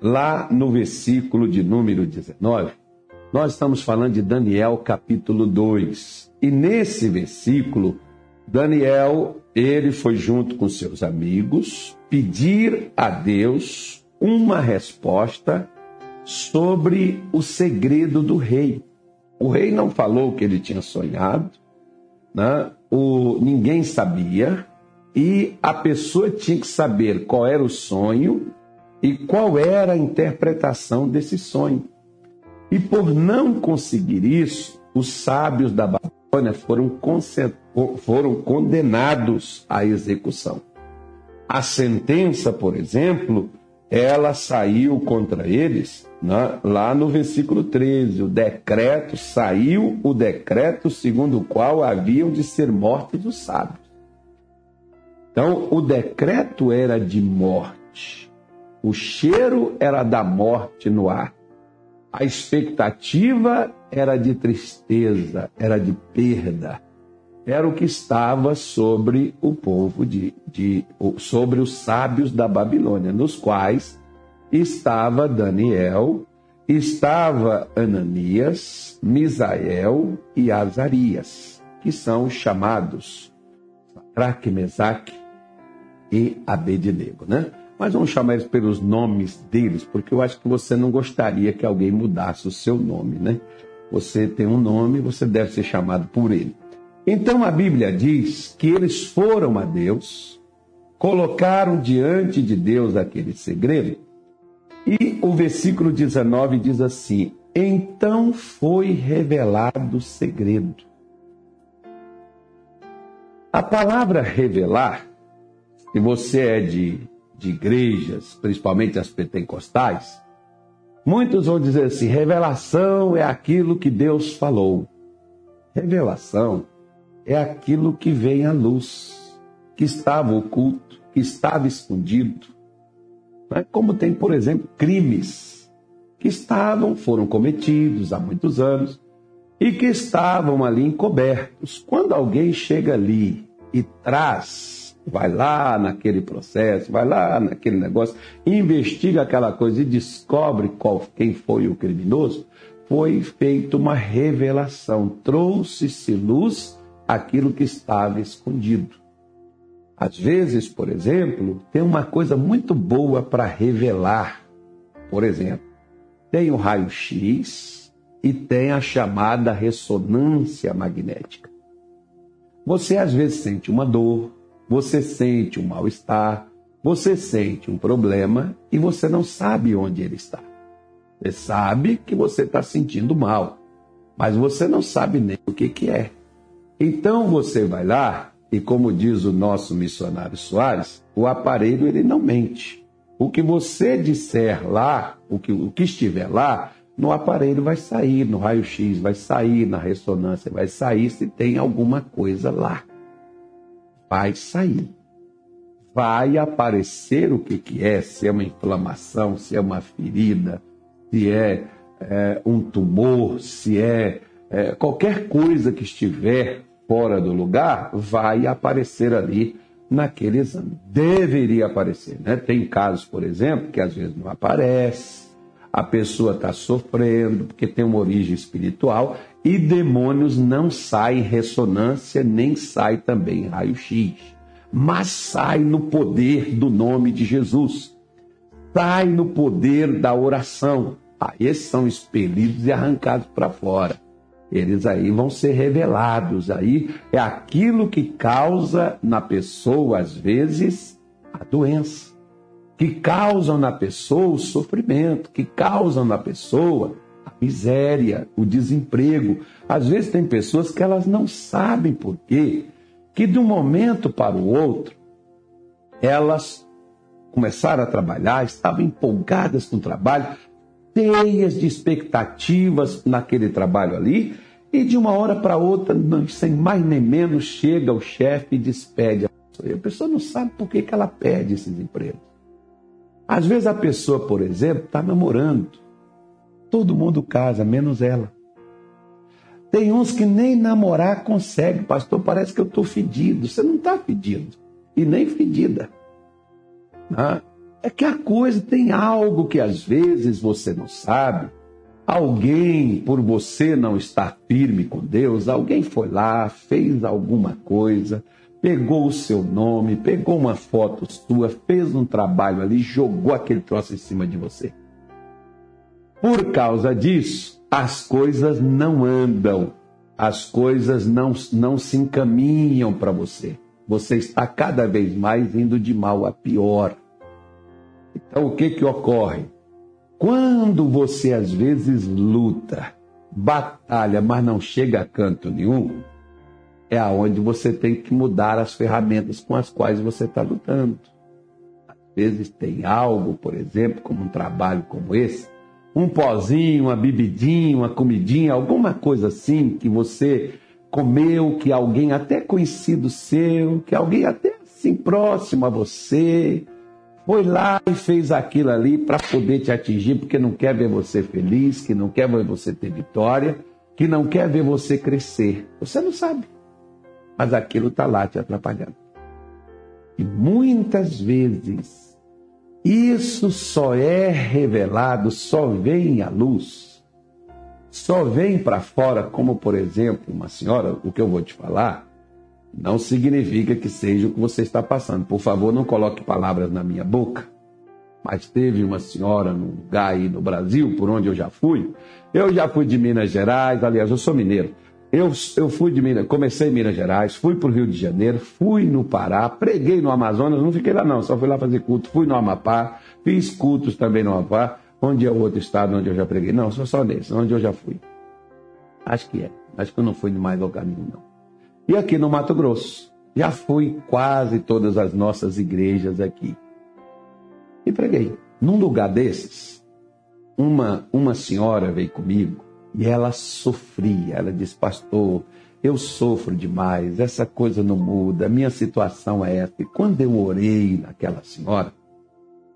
lá no versículo de número 19, nós estamos falando de Daniel capítulo 2. E nesse versículo, Daniel, ele foi junto com seus amigos pedir a Deus uma resposta sobre o segredo do rei. O rei não falou o que ele tinha sonhado, né? o, ninguém sabia, e a pessoa tinha que saber qual era o sonho e qual era a interpretação desse sonho. E por não conseguir isso, os sábios da Babilônia foram, foram condenados à execução. A sentença, por exemplo, ela saiu contra eles né, lá no versículo 13. O decreto saiu, o decreto segundo o qual haviam de ser mortos os sábios. Então, o decreto era de morte. O cheiro era da morte no ar. A expectativa era de tristeza, era de perda. Era o que estava sobre o povo de, de sobre os sábios da Babilônia, nos quais estava Daniel, estava Ananias, Misael e Azarias, que são chamados Sadraque, Mesaque e Abednego, né? Mas vamos chamar eles pelos nomes deles, porque eu acho que você não gostaria que alguém mudasse o seu nome, né? Você tem um nome, você deve ser chamado por ele. Então a Bíblia diz que eles foram a Deus, colocaram diante de Deus aquele segredo, e o versículo 19 diz assim: Então foi revelado o segredo. A palavra revelar, se você é de de igrejas, principalmente as pentecostais, muitos vão dizer assim: revelação é aquilo que Deus falou. Revelação é aquilo que vem à luz, que estava oculto, que estava escondido. É? Como tem, por exemplo, crimes que estavam, foram cometidos há muitos anos e que estavam ali encobertos. Quando alguém chega ali e traz vai lá naquele processo, vai lá naquele negócio, investiga aquela coisa e descobre qual, quem foi o criminoso, foi feita uma revelação, trouxe-se luz aquilo que estava escondido. Às vezes, por exemplo, tem uma coisa muito boa para revelar. Por exemplo, tem o raio-x e tem a chamada ressonância magnética. Você às vezes sente uma dor, você sente um mal-estar, você sente um problema e você não sabe onde ele está. Você sabe que você está sentindo mal, mas você não sabe nem o que, que é. Então você vai lá e, como diz o nosso missionário Soares, o aparelho ele não mente. O que você disser lá, o que, o que estiver lá, no aparelho vai sair, no raio-x vai sair, na ressonância vai sair se tem alguma coisa lá vai sair. Vai aparecer o que, que é, se é uma inflamação, se é uma ferida, se é, é um tumor, se é, é qualquer coisa que estiver fora do lugar, vai aparecer ali naquele exame. Deveria aparecer. Né? Tem casos, por exemplo, que às vezes não aparece, a pessoa está sofrendo, porque tem uma origem espiritual, e demônios não saem ressonância, nem sai também raio-x, mas sai no poder do nome de Jesus, sai no poder da oração. Ah, esses são expelidos e arrancados para fora. Eles aí vão ser revelados. Aí é aquilo que causa na pessoa, às vezes, a doença, que causam na pessoa o sofrimento, que causam na pessoa miséria, o desemprego. Às vezes tem pessoas que elas não sabem por quê, que de um momento para o outro, elas começaram a trabalhar, estavam empolgadas com o trabalho, cheias de expectativas naquele trabalho ali, e de uma hora para outra, sem mais nem menos, chega o chefe e despede a pessoa. E a pessoa não sabe por que, que ela perde esses empregos. Às vezes a pessoa, por exemplo, está namorando, Todo mundo casa, menos ela. Tem uns que nem namorar consegue, pastor. Parece que eu estou fedido. Você não está fedido. E nem fedida. É que a coisa tem algo que às vezes você não sabe. Alguém, por você não estar firme com Deus, alguém foi lá, fez alguma coisa, pegou o seu nome, pegou uma foto sua, fez um trabalho ali, jogou aquele troço em cima de você. Por causa disso, as coisas não andam, as coisas não, não se encaminham para você. Você está cada vez mais indo de mal a pior. Então, o que que ocorre? Quando você às vezes luta, batalha, mas não chega a canto nenhum, é aonde você tem que mudar as ferramentas com as quais você está lutando. Às vezes tem algo, por exemplo, como um trabalho como esse, um pozinho, uma bebidinha, uma comidinha, alguma coisa assim que você comeu, que alguém até conhecido seu, que alguém até assim próximo a você, foi lá e fez aquilo ali para poder te atingir, porque não quer ver você feliz, que não quer ver você ter vitória, que não quer ver você crescer. Você não sabe, mas aquilo está lá te atrapalhando. E muitas vezes isso só é revelado, só vem à luz, só vem para fora, como por exemplo, uma senhora, o que eu vou te falar, não significa que seja o que você está passando. Por favor, não coloque palavras na minha boca. Mas teve uma senhora num lugar aí no Brasil, por onde eu já fui. Eu já fui de Minas Gerais, aliás, eu sou mineiro. Eu, eu fui de Minas, comecei em Minas Gerais, fui para o Rio de Janeiro, fui no Pará, preguei no Amazonas, não fiquei lá não, só fui lá fazer culto, fui no Amapá, fiz cultos também no Amapá, onde é o outro estado onde eu já preguei. Não, sou só nesse, onde eu já fui. Acho que é. Acho que eu não fui de mais lugar nenhum, não. E aqui no Mato Grosso. Já fui quase todas as nossas igrejas aqui. E preguei. Num lugar desses, uma, uma senhora veio comigo e ela sofria. Ela disse, pastor, eu sofro demais, essa coisa não muda, minha situação é essa. E quando eu orei naquela senhora,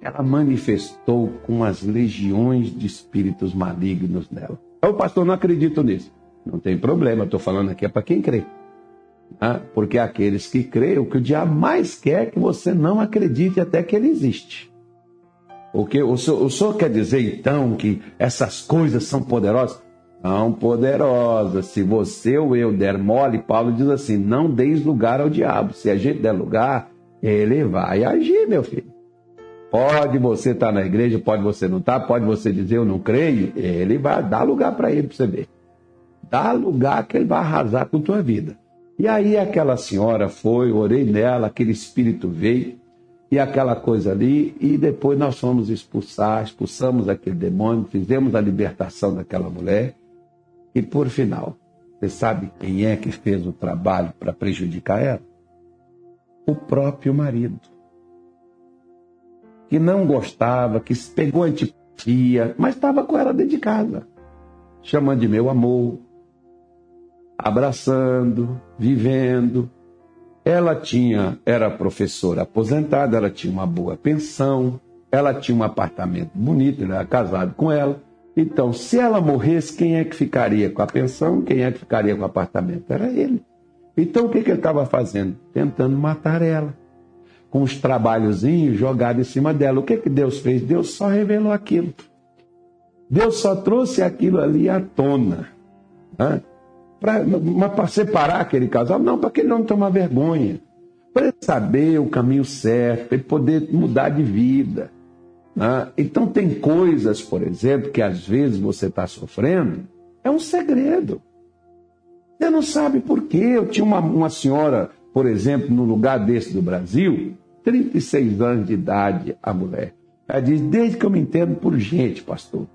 ela manifestou com as legiões de espíritos malignos nela. O pastor não acredito nisso. Não tem problema, estou falando aqui é para quem crê. Né? Porque aqueles que creem, o que o diabo mais quer é que você não acredite até que ele existe. Porque o senhor, o senhor quer dizer então que essas coisas são poderosas? São poderosas. Se você ou eu der mole, Paulo diz assim: não deis lugar ao diabo. Se a gente der lugar, ele vai agir, meu filho. Pode você estar tá na igreja, pode você não estar, tá, pode você dizer eu não creio, ele vai dar lugar para ele para você ver. Dá lugar que ele vai arrasar com tua vida. E aí aquela senhora foi, orei nela, aquele espírito veio, e aquela coisa ali, e depois nós fomos expulsar, expulsamos aquele demônio, fizemos a libertação daquela mulher, e por final, você sabe quem é que fez o trabalho para prejudicar ela? O próprio marido. Que não gostava, que pegou antipatia, mas estava com ela dentro de casa, chamando de meu amor, abraçando, vivendo. Ela tinha, era professora aposentada, ela tinha uma boa pensão, ela tinha um apartamento bonito, ele era casado com ela. Então, se ela morresse, quem é que ficaria com a pensão? Quem é que ficaria com o apartamento? Era ele. Então, o que, que ele estava fazendo? Tentando matar ela. Com os trabalhozinhos jogados em cima dela. O que, que Deus fez? Deus só revelou aquilo. Deus só trouxe aquilo ali à tona. Né? para separar aquele casal, não, para que ele não tomar vergonha, para ele saber o caminho certo, para ele poder mudar de vida. Né? Então, tem coisas, por exemplo, que às vezes você está sofrendo, é um segredo. Você não sabe por quê. Eu tinha uma, uma senhora, por exemplo, no lugar desse do Brasil, 36 anos de idade, a mulher. Ela diz: Desde que eu me entendo por gente, pastor,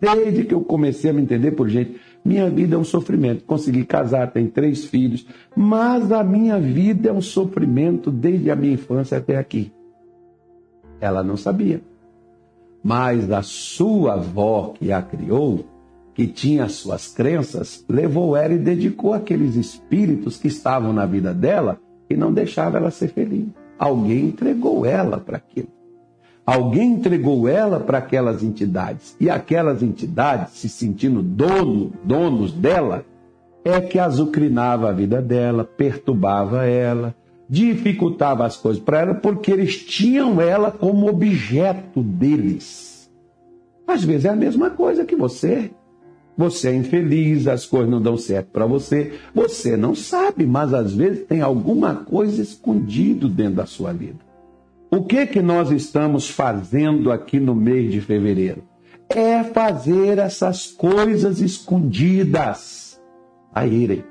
desde que eu comecei a me entender por gente, minha vida é um sofrimento. Consegui casar, tenho três filhos, mas a minha vida é um sofrimento desde a minha infância até aqui. Ela não sabia. Mas a sua avó que a criou, que tinha suas crenças, levou ela e dedicou aqueles espíritos que estavam na vida dela e não deixava ela ser feliz. Alguém entregou ela para aquilo. Alguém entregou ela para aquelas entidades. E aquelas entidades, se sentindo dono, donos dela, é que azucrinava a vida dela, perturbava ela, dificultava as coisas para ela porque eles tinham ela como objeto deles. Às vezes é a mesma coisa que você. Você é infeliz, as coisas não dão certo para você. Você não sabe, mas às vezes tem alguma coisa escondido dentro da sua vida. O que que nós estamos fazendo aqui no mês de fevereiro? É fazer essas coisas escondidas. A irem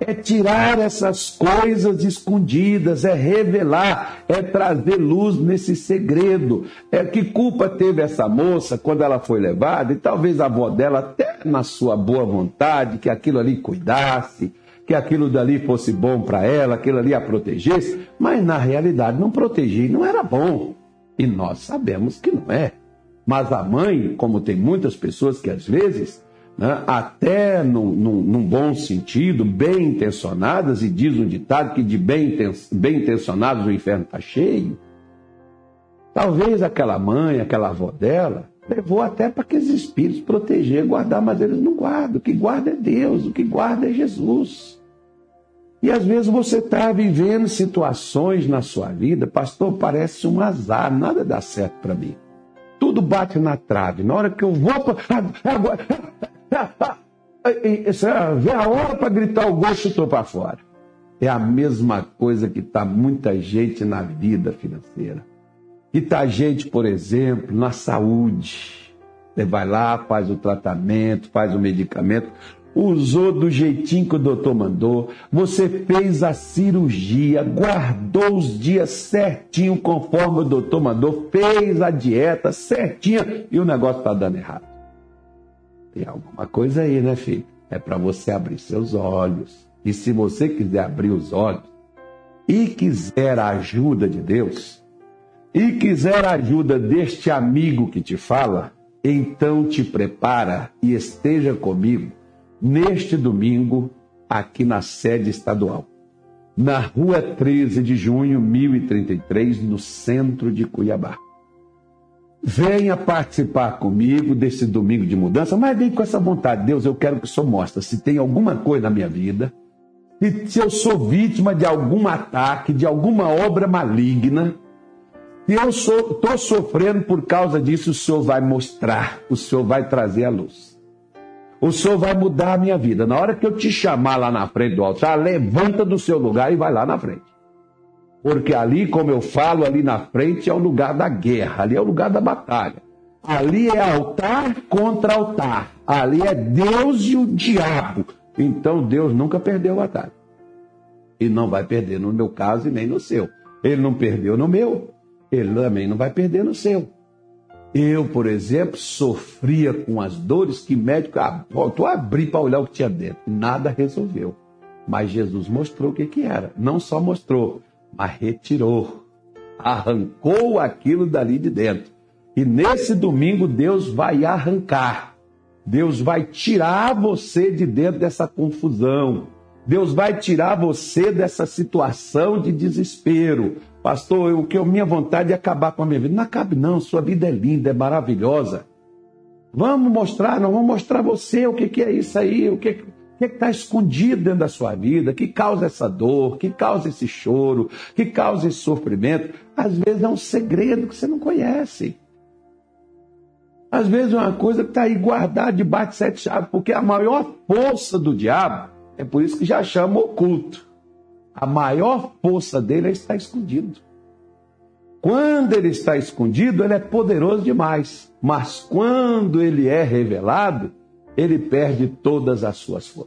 é tirar essas coisas escondidas, é revelar, é trazer luz nesse segredo. É que culpa teve essa moça quando ela foi levada, e talvez a avó dela, até na sua boa vontade, que aquilo ali cuidasse, que aquilo dali fosse bom para ela, aquilo ali a protegesse, mas na realidade não protegia, não era bom. E nós sabemos que não é. Mas a mãe, como tem muitas pessoas que às vezes né, até num, num, num, bom sentido, bem intencionadas, e diz um ditado que de bem, bem intencionados o inferno está cheio. Talvez aquela mãe, aquela avó dela, levou até para aqueles espíritos proteger, guardar, mas eles não guardam. O que guarda é Deus, o que guarda é Jesus. E às vezes você está vivendo situações na sua vida, pastor, parece um azar, nada dá certo para mim. Tudo bate na trave. Na hora que eu vou. Agora, Vê a hora para gritar o gol chutou para fora. É a mesma coisa que está muita gente na vida financeira. E está gente, por exemplo, na saúde. Você vai lá, faz o tratamento, faz o medicamento, usou do jeitinho que o doutor mandou, você fez a cirurgia, guardou os dias certinho conforme o doutor mandou, fez a dieta certinha e o negócio está dando errado. Tem alguma coisa aí, né, filho? É para você abrir seus olhos. E se você quiser abrir os olhos e quiser a ajuda de Deus, e quiser a ajuda deste amigo que te fala, então te prepara e esteja comigo neste domingo aqui na sede estadual, na rua 13 de junho, 1033, no centro de Cuiabá. Venha participar comigo desse domingo de mudança, mas vem com essa vontade. Deus, eu quero que o Senhor mostre se tem alguma coisa na minha vida, se eu sou vítima de algum ataque, de alguma obra maligna, se eu estou sofrendo por causa disso, o Senhor vai mostrar, o Senhor vai trazer a luz. O Senhor vai mudar a minha vida. Na hora que eu te chamar lá na frente do altar, levanta do seu lugar e vai lá na frente. Porque ali, como eu falo, ali na frente é o lugar da guerra, ali é o lugar da batalha. Ali é altar contra altar. Ali é Deus e o diabo. Então Deus nunca perdeu a batalha. E não vai perder no meu caso e nem no seu. Ele não perdeu no meu, ele também não vai perder no seu. Eu, por exemplo, sofria com as dores que médico ah, voltou a abrir para olhar o que tinha dentro. Nada resolveu. Mas Jesus mostrou o que, que era. Não só mostrou, mas retirou, arrancou aquilo dali de dentro. E nesse domingo Deus vai arrancar, Deus vai tirar você de dentro dessa confusão, Deus vai tirar você dessa situação de desespero. Pastor, o que a minha vontade é acabar com a minha vida. Não acabe, não. Sua vida é linda, é maravilhosa. Vamos mostrar, não vamos mostrar você o que, que é isso aí, o que, que está escondido dentro da sua vida, que causa essa dor, que causa esse choro, que causa esse sofrimento. Às vezes é um segredo que você não conhece. Às vezes é uma coisa que está aí guardada debaixo de sete chaves, porque a maior força do diabo é por isso que já chama oculto. A maior força dele é estar escondido. Quando ele está escondido, ele é poderoso demais. Mas quando ele é revelado, ele perde todas as suas forças.